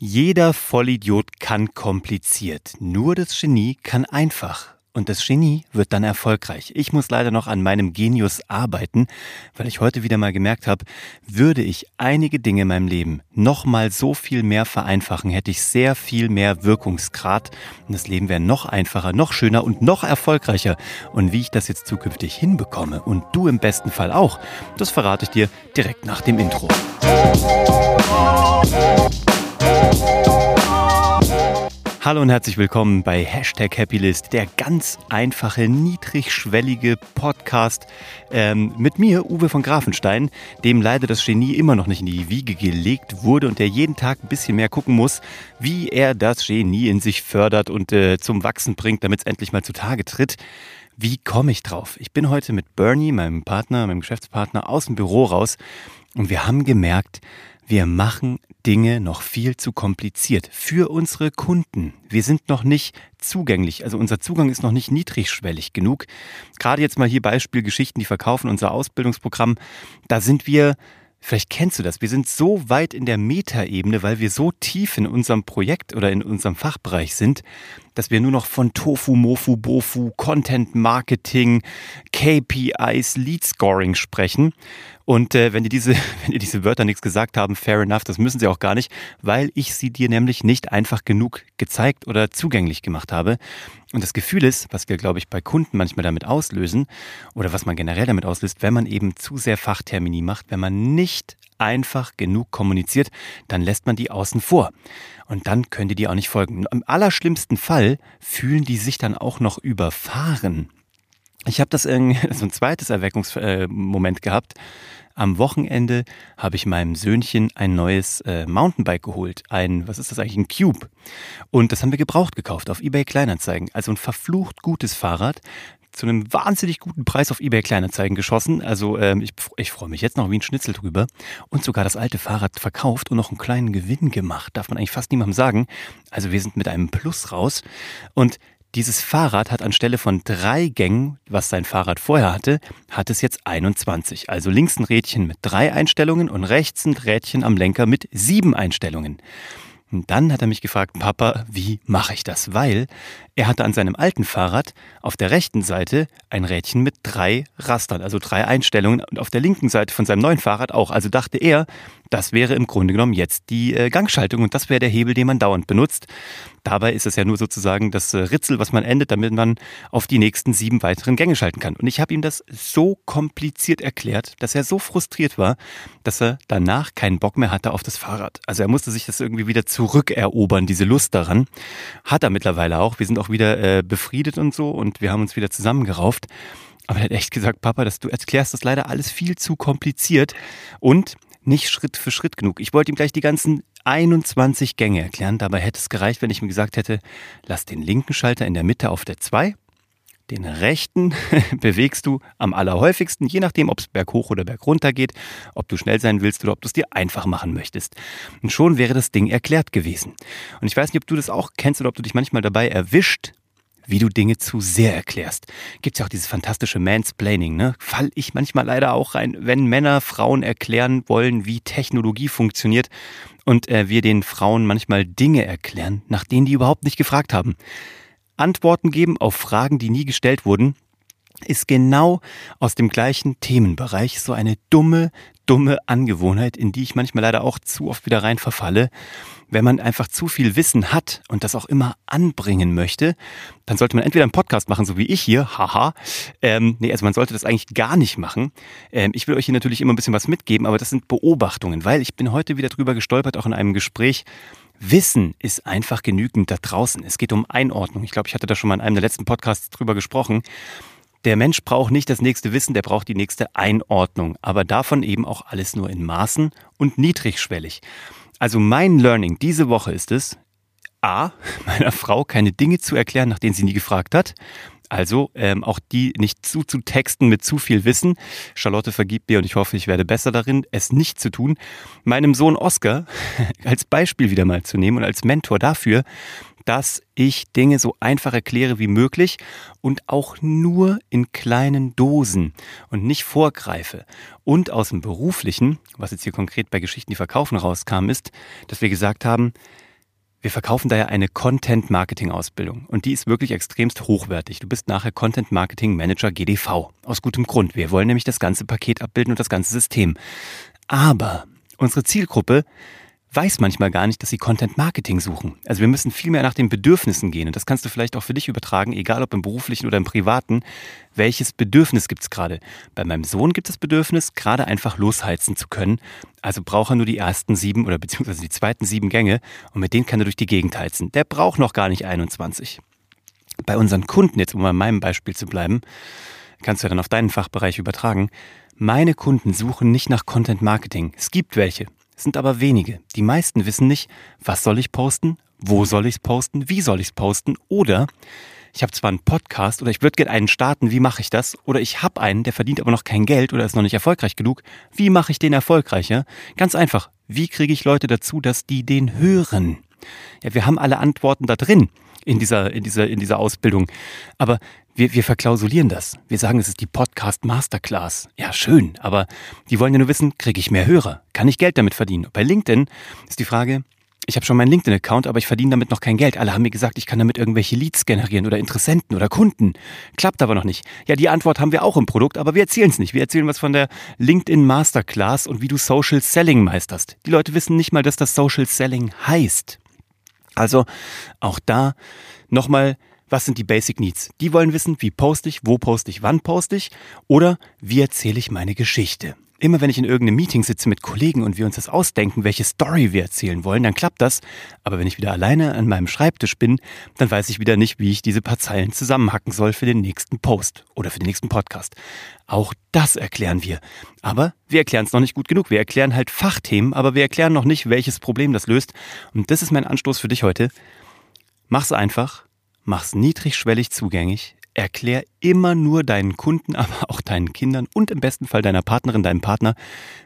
Jeder Vollidiot kann kompliziert, nur das Genie kann einfach. Und das Genie wird dann erfolgreich. Ich muss leider noch an meinem Genius arbeiten, weil ich heute wieder mal gemerkt habe, würde ich einige Dinge in meinem Leben noch mal so viel mehr vereinfachen, hätte ich sehr viel mehr Wirkungsgrad und das Leben wäre noch einfacher, noch schöner und noch erfolgreicher. Und wie ich das jetzt zukünftig hinbekomme und du im besten Fall auch, das verrate ich dir direkt nach dem Intro. Hallo und herzlich willkommen bei Hashtag Happylist, der ganz einfache, niedrigschwellige Podcast ähm, mit mir, Uwe von Grafenstein, dem leider das Genie immer noch nicht in die Wiege gelegt wurde und der jeden Tag ein bisschen mehr gucken muss, wie er das Genie in sich fördert und äh, zum Wachsen bringt, damit es endlich mal zutage tritt. Wie komme ich drauf? Ich bin heute mit Bernie, meinem Partner, meinem Geschäftspartner, aus dem Büro raus und wir haben gemerkt, wir machen Dinge noch viel zu kompliziert für unsere Kunden. Wir sind noch nicht zugänglich, also unser Zugang ist noch nicht niedrigschwellig genug. Gerade jetzt mal hier Beispiel Geschichten, die verkaufen unser Ausbildungsprogramm. Da sind wir Vielleicht kennst du das. Wir sind so weit in der Metaebene, weil wir so tief in unserem Projekt oder in unserem Fachbereich sind, dass wir nur noch von Tofu, Mofu, Bofu, Content Marketing, KPIs, Lead Scoring sprechen. Und äh, wenn dir diese, wenn dir diese Wörter nichts gesagt haben, fair enough, das müssen sie auch gar nicht, weil ich sie dir nämlich nicht einfach genug gezeigt oder zugänglich gemacht habe. Und das Gefühl ist, was wir, glaube ich, bei Kunden manchmal damit auslösen, oder was man generell damit auslöst, wenn man eben zu sehr Fachtermini macht, wenn man nicht einfach genug kommuniziert, dann lässt man die außen vor. Und dann können die dir auch nicht folgen. Im allerschlimmsten Fall fühlen die sich dann auch noch überfahren. Ich habe das irgendwie so ein zweites Erweckungsmoment gehabt. Am Wochenende habe ich meinem Söhnchen ein neues äh, Mountainbike geholt. Ein, was ist das eigentlich? Ein Cube. Und das haben wir gebraucht gekauft auf eBay Kleinanzeigen. Also ein verflucht gutes Fahrrad zu einem wahnsinnig guten Preis auf eBay Kleinanzeigen geschossen. Also ähm, ich, ich freue mich jetzt noch wie ein Schnitzel drüber. Und sogar das alte Fahrrad verkauft und noch einen kleinen Gewinn gemacht. Darf man eigentlich fast niemandem sagen. Also wir sind mit einem Plus raus. Und dieses Fahrrad hat anstelle von drei Gängen, was sein Fahrrad vorher hatte, hat es jetzt 21. Also links ein Rädchen mit drei Einstellungen und rechts ein Rädchen am Lenker mit sieben Einstellungen. Und dann hat er mich gefragt, Papa, wie mache ich das? Weil er hatte an seinem alten Fahrrad auf der rechten Seite ein Rädchen mit drei Rastern, also drei Einstellungen und auf der linken Seite von seinem neuen Fahrrad auch. Also dachte er, das wäre im Grunde genommen jetzt die äh, Gangschaltung und das wäre der Hebel, den man dauernd benutzt. Dabei ist es ja nur sozusagen das äh, Ritzel, was man endet, damit man auf die nächsten sieben weiteren Gänge schalten kann. Und ich habe ihm das so kompliziert erklärt, dass er so frustriert war, dass er danach keinen Bock mehr hatte auf das Fahrrad. Also er musste sich das irgendwie wieder zurückerobern, diese Lust daran. Hat er mittlerweile auch. Wir sind auch wieder äh, befriedet und so und wir haben uns wieder zusammengerauft. Aber er hat echt gesagt, Papa, dass du erklärst das leider alles viel zu kompliziert und nicht Schritt für Schritt genug. Ich wollte ihm gleich die ganzen 21 Gänge erklären. Dabei hätte es gereicht, wenn ich ihm gesagt hätte, lass den linken Schalter in der Mitte auf der 2, den rechten bewegst du am allerhäufigsten, je nachdem, ob es berghoch oder bergunter geht, ob du schnell sein willst oder ob du es dir einfach machen möchtest. Und schon wäre das Ding erklärt gewesen. Und ich weiß nicht, ob du das auch kennst oder ob du dich manchmal dabei erwischt, wie du Dinge zu sehr erklärst. Gibt ja auch dieses fantastische Mansplaining, ne? Fall ich manchmal leider auch rein, wenn Männer Frauen erklären wollen, wie Technologie funktioniert und äh, wir den Frauen manchmal Dinge erklären, nach denen die überhaupt nicht gefragt haben. Antworten geben auf Fragen, die nie gestellt wurden, ist genau aus dem gleichen Themenbereich so eine dumme, dumme Angewohnheit, in die ich manchmal leider auch zu oft wieder rein verfalle. Wenn man einfach zu viel Wissen hat und das auch immer anbringen möchte, dann sollte man entweder einen Podcast machen, so wie ich hier, haha. Ähm, nee, also man sollte das eigentlich gar nicht machen. Ähm, ich will euch hier natürlich immer ein bisschen was mitgeben, aber das sind Beobachtungen, weil ich bin heute wieder drüber gestolpert, auch in einem Gespräch. Wissen ist einfach genügend da draußen. Es geht um Einordnung. Ich glaube, ich hatte da schon mal in einem der letzten Podcasts drüber gesprochen. Der Mensch braucht nicht das nächste Wissen, der braucht die nächste Einordnung, aber davon eben auch alles nur in Maßen und niedrigschwellig. Also mein Learning diese Woche ist es, A, meiner Frau keine Dinge zu erklären, nach denen sie nie gefragt hat. Also ähm, auch die nicht zu zu texten mit zu viel Wissen. Charlotte vergibt mir und ich hoffe, ich werde besser darin, es nicht zu tun. Meinem Sohn Oscar als Beispiel wieder mal zu nehmen und als Mentor dafür, dass ich Dinge so einfach erkläre wie möglich und auch nur in kleinen Dosen und nicht vorgreife. Und aus dem Beruflichen, was jetzt hier konkret bei Geschichten, die verkaufen rauskam, ist, dass wir gesagt haben, Wir verkaufen daher eine Content-Marketing-Ausbildung und die ist wirklich extremst hochwertig. Du bist nachher Content-Marketing-Manager GDV. Aus gutem Grund. Wir wollen nämlich das ganze Paket abbilden und das ganze System. Aber unsere Zielgruppe weiß manchmal gar nicht, dass sie Content Marketing suchen. Also wir müssen viel mehr nach den Bedürfnissen gehen. Und das kannst du vielleicht auch für dich übertragen, egal ob im beruflichen oder im privaten. Welches Bedürfnis gibt es gerade? Bei meinem Sohn gibt es Bedürfnis, gerade einfach losheizen zu können. Also braucht er nur die ersten sieben oder beziehungsweise die zweiten sieben Gänge und mit denen kann er durch die Gegend heizen. Der braucht noch gar nicht 21. Bei unseren Kunden, jetzt um bei meinem Beispiel zu bleiben, kannst du ja dann auf deinen Fachbereich übertragen. Meine Kunden suchen nicht nach Content Marketing. Es gibt welche, sind aber wenige. Die meisten wissen nicht, was soll ich posten, wo soll ich es posten, wie soll ich es posten oder ich habe zwar einen Podcast oder ich würde gerne einen starten, wie mache ich das? Oder ich habe einen, der verdient aber noch kein Geld oder ist noch nicht erfolgreich genug. Wie mache ich den erfolgreicher? Ganz einfach. Wie kriege ich Leute dazu, dass die den hören? Ja, wir haben alle Antworten da drin in dieser, in dieser, in dieser Ausbildung. Aber wir, wir verklausulieren das. Wir sagen, es ist die Podcast Masterclass. Ja, schön, aber die wollen ja nur wissen, kriege ich mehr Hörer? Kann ich Geld damit verdienen? Bei LinkedIn ist die Frage, ich habe schon meinen LinkedIn-Account, aber ich verdiene damit noch kein Geld. Alle haben mir gesagt, ich kann damit irgendwelche Leads generieren oder Interessenten oder Kunden. Klappt aber noch nicht. Ja, die Antwort haben wir auch im Produkt, aber wir erzählen es nicht. Wir erzählen was von der LinkedIn Masterclass und wie du Social Selling meisterst. Die Leute wissen nicht mal, dass das Social Selling heißt. Also auch da nochmal, was sind die Basic Needs? Die wollen wissen, wie poste ich, wo poste ich, wann poste ich oder wie erzähle ich meine Geschichte. Immer wenn ich in irgendeinem Meeting sitze mit Kollegen und wir uns das ausdenken, welche Story wir erzählen wollen, dann klappt das. Aber wenn ich wieder alleine an meinem Schreibtisch bin, dann weiß ich wieder nicht, wie ich diese paar Zeilen zusammenhacken soll für den nächsten Post oder für den nächsten Podcast. Auch das erklären wir. Aber wir erklären es noch nicht gut genug. Wir erklären halt Fachthemen, aber wir erklären noch nicht, welches Problem das löst. Und das ist mein Anstoß für dich heute. Mach's einfach, mach's niedrigschwellig zugänglich, erklär immer nur deinen Kunden, aber auch deinen Kindern und im besten Fall deiner Partnerin, deinem Partner,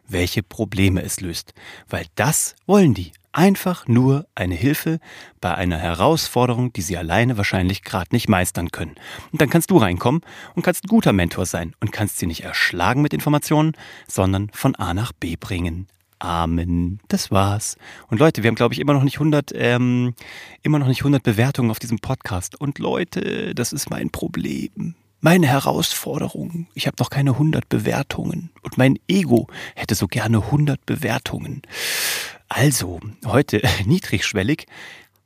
welche Probleme es löst. Weil das wollen die. Einfach nur eine Hilfe bei einer Herausforderung, die sie alleine wahrscheinlich gerade nicht meistern können. Und dann kannst du reinkommen und kannst ein guter Mentor sein und kannst sie nicht erschlagen mit Informationen, sondern von A nach B bringen. Amen. Das war's. Und Leute, wir haben, glaube ich, immer noch nicht 100, ähm, immer noch nicht 100 Bewertungen auf diesem Podcast. Und Leute, das ist mein Problem. Meine Herausforderung. Ich habe noch keine 100 Bewertungen. Und mein Ego hätte so gerne 100 Bewertungen. Also, heute niedrigschwellig.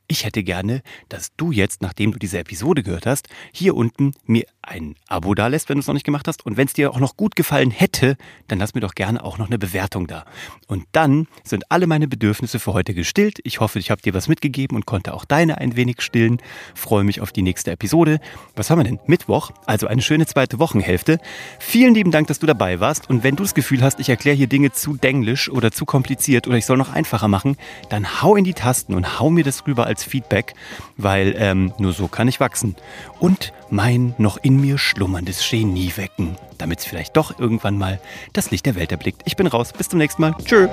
Ich hätte gerne, dass du jetzt, nachdem du diese Episode gehört hast, hier unten mir ein Abo da lässt, wenn du es noch nicht gemacht hast. Und wenn es dir auch noch gut gefallen hätte, dann lass mir doch gerne auch noch eine Bewertung da. Und dann sind alle meine Bedürfnisse für heute gestillt. Ich hoffe, ich habe dir was mitgegeben und konnte auch deine ein wenig stillen. Freue mich auf die nächste Episode. Was haben wir denn? Mittwoch, also eine schöne zweite Wochenhälfte. Vielen lieben Dank, dass du dabei warst. Und wenn du das Gefühl hast, ich erkläre hier Dinge zu denglisch oder zu kompliziert oder ich soll noch einfacher machen, dann hau in die Tasten und hau mir das rüber als Feedback, weil ähm, nur so kann ich wachsen. Und mein noch in mir schlummerndes Genie wecken, damit es vielleicht doch irgendwann mal das Licht der Welt erblickt. Ich bin raus, bis zum nächsten Mal. Tschö.